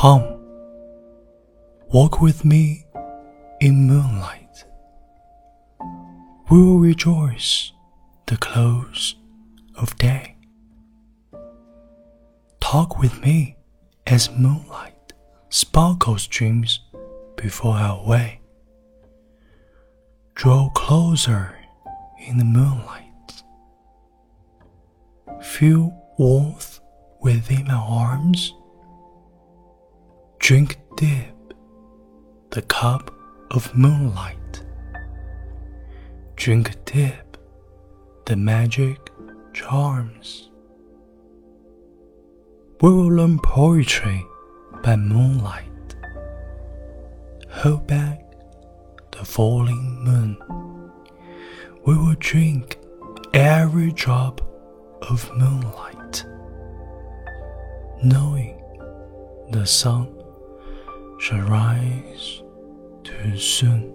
Come, walk with me in moonlight. We will rejoice the close of day. Talk with me as moonlight sparkles dreams before our way. Draw closer in the moonlight. Feel warmth within my arms. Drink deep the cup of moonlight. Drink deep the magic charms. We will learn poetry by moonlight. Hold back the falling moon. We will drink every drop of moonlight, knowing the sun shall rise too soon.